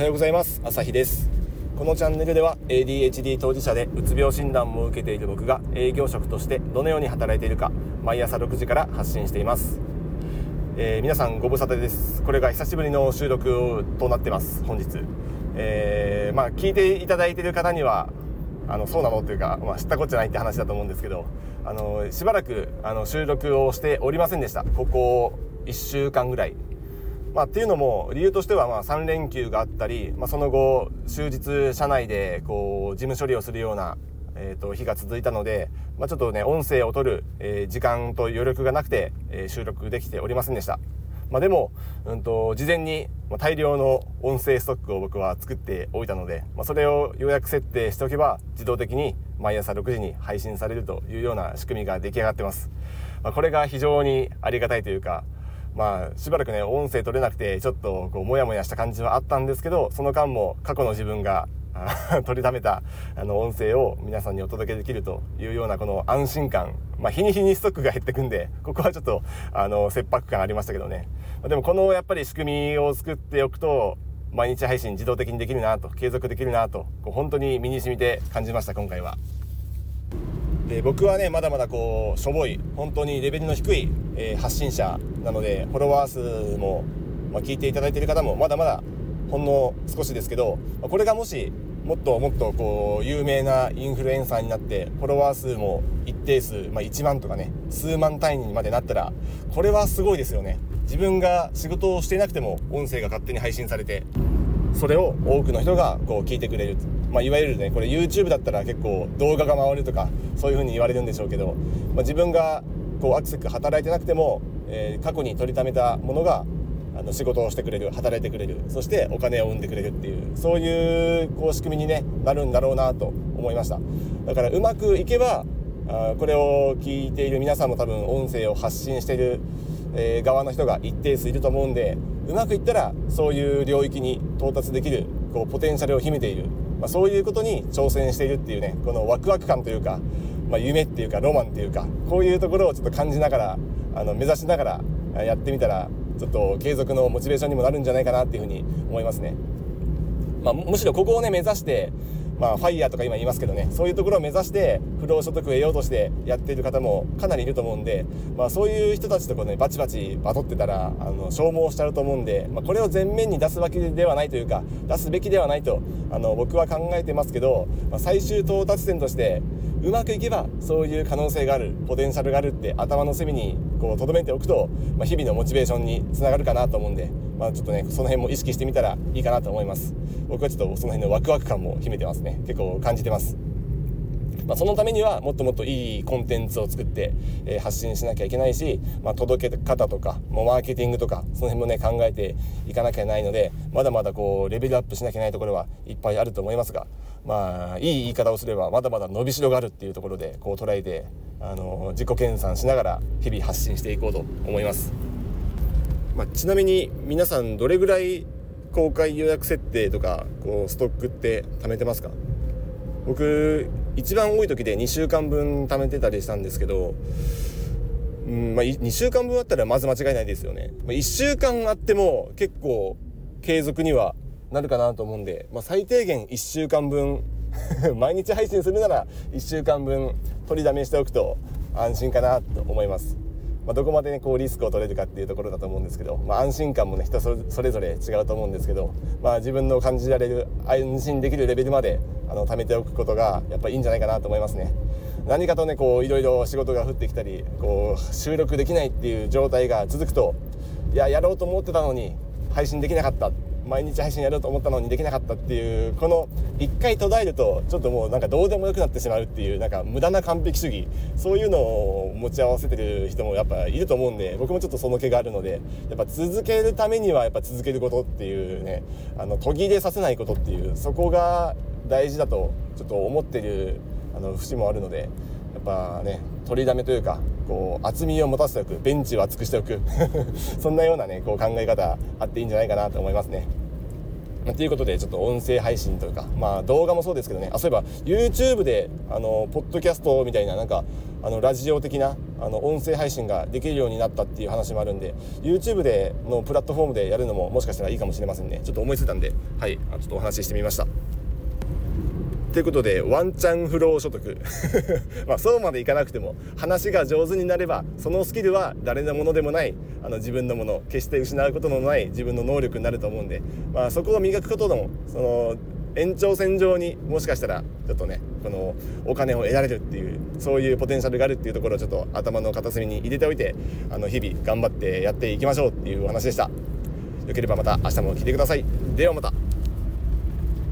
はようございます。朝日です。このチャンネルでは ADHD 当事者でうつ病診断も受けている僕が営業職としてどのように働いているか毎朝6時から発信しています、えー、皆さんご無沙汰です。これが久しぶりの収録となってます。本日、えー、まあ聞いていただいている方にはあのそうなのというか、まあ、知ったこっちゃないって話だと思うんですけどあのしばらくあの収録をしておりませんでした。ここ1週間ぐらい。まあ、っていうのも理由としてはまあ3連休があったり、まあ、その後終日社内でこう事務処理をするような、えー、と日が続いたので、まあ、ちょっとね音声を取る、え時間と余力がなくて、え収録できておりませんでした。まあ、でも、うんと、事前に大量の音声ストックを僕は作っておいたので、まあ、それを予約設定しておけば自動的に毎朝6時に配信されるというような仕組みが出来上がってます。まあ、これが非常にありがたいというか、まあ、しばらくね、音声取れなくて、ちょっと、こう、もやもやした感じはあったんですけど、その間も過去の自分が 取りためたあの音声を皆さんにお届けできるというようなこの安心感、まあ、日に日にストックが減ってくんでここはちょっとあの切迫感ありましたけどねでもこのやっぱり仕組みを作っておくと毎日配信自動的にできるなと継続できるなとこう本当に身に染みて感じました今回は。で僕はねまだまだこうしょぼい本当にレベルの低い、えー、発信者なのでフォロワー数も、まあ、聞いていただいている方もまだまだほんの少しですけどこれがもしもっともっとこう有名なインフルエンサーになってフォロワー数も一定数、まあ、1万とかね数万単位にまでなったらこれはすごいですよね。自分が仕事をしていなくても音声が勝手に配信されてそれを多くの人がこう聞いてくれる。まあ、いわゆるねこれ YouTube だったら結構動画が回るとかそういう風に言われるんでしょうけど、まあ、自分がこうアクセク働いてなくても、えー、過去に取りためたものがあの仕事をしてくれる働いてくれるそしてお金を生んでくれるっていうそういうこう仕組みに、ね、なるんだろうなと思いました。だからうまくいけばあこれを聞いている皆さんも多分音声を発信している、えー、側の人が一定数いると思うんでうまくいったらそういう領域に到達できるこうポテンシャルを秘めているまあ、そういうことに挑戦しているっていうねこのワクワク感というか、まあ、夢っていうかロマンっていうかこういうところをちょっと感じながらあの目指しながらやってみたらちょっと継続のモチベーションにもなるんじゃないかなっていうふうに思いますね。まあ、むしろここをね目指してまあ、ファイヤーとか今言いますけどね。そういうところを目指して不労所得を得ようとしてやっている方もかなりいると思うんで、まあ、そういう人たちとこうねバチバチバトってたらあの消耗しちゃうと思うんで、まあ、これを前面に出すわけではないというか出すべきではないとあの僕は考えてますけど、まあ、最終到達点としてうまくいけばそういう可能性があるポテンシャルがあるって頭の隅にこう留めておくと、まあ、日々のモチベーションにつながるかなと思うんで、まあ、ちょっとねその辺も意識してみたらいいかなと思います。僕はちょっとその辺のワクワク感も秘めてますね。結構感じてます。まあ、そのためにはもっともっといいコンテンツを作って、えー、発信しなきゃいけないし、まあ、届け方とかもうマーケティングとかその辺もね考えていかなきゃいけないのでまだまだこうレベルアップしなきゃいけないところはいっぱいあると思いますがまあいい言い方をすればまだまだ伸びしろがあるっていうところでこう捉えてあの自己研鑽しながら日々発信していこうと思います。まあ、ちなみに皆さんどれぐらい公開予約設定とかこうストックって貯めてますか？僕一番多い時で2週間分貯めてたりしたんですけど、うんまあ、2週間分あったらまず間違いないですよね、まあ、1週間あっても結構継続にはなるかなと思うんで、まあ、最低限1週間分 毎日配信するなら1週間分取りだめしておくと安心かなと思いますまあ、どこまで、ね、こうリスクを取れるかっていうところだと思うんですけど、まあ、安心感もね人それぞれ違うと思うんですけど、まあ、自分の感じられる安心できるレベルまであの貯めておくことがやっぱりいいんじゃないかなと思いますね。何かとねこういろいろ仕事が降ってきたりこう収録できないっていう状態が続くといややろうと思ってたのに配信できなかった毎日配信やろうと思ったのにできなかったっていうこの1回途絶えるとちょっともうなんかどうでもよくなってしまうっていうなんか無駄な完璧主義そういうのを持ち合わせてる人もやっぱいると思うんで僕もちょっとその気があるのでやっぱ続けるためにはやっぱ続けることっていうねあの途切れさせないことっていうそこが大事だとちょっと思ってるあの節もあるのでやっぱね取りだめというかこう厚みを持たせておくベンチを厚くしておくそんなようなねこう考え方あっていいんじゃないかなと思いますね。ということでちょっと音声配信というかまあ動画もそうですけどね。あそういえば YouTube であのポッドキャストみたいななんかあのラジオ的なあの音声配信ができるようになったっていう話もあるんで YouTube でのプラットフォームでやるのももしかしたらいいかもしれませんね。ちょっと思いついたんではい。ちょっとお話ししてみました。ということでワンチャンフロー所得。まあそうまでいかなくても話が上手になればそのスキルは誰のものでもないあの自分のもの決して失うことのない自分の能力になると思うんで、まあ、そこを磨くことのその延長線上にもしかしたらちょっとねこのお金を得られるっていうそういうポテンシャルがあるっていうところをちょっと頭の片隅に入れておいてあの日々頑張ってやっていきましょうっていうお話でした。よければまた明日も聞いてください。ではまた。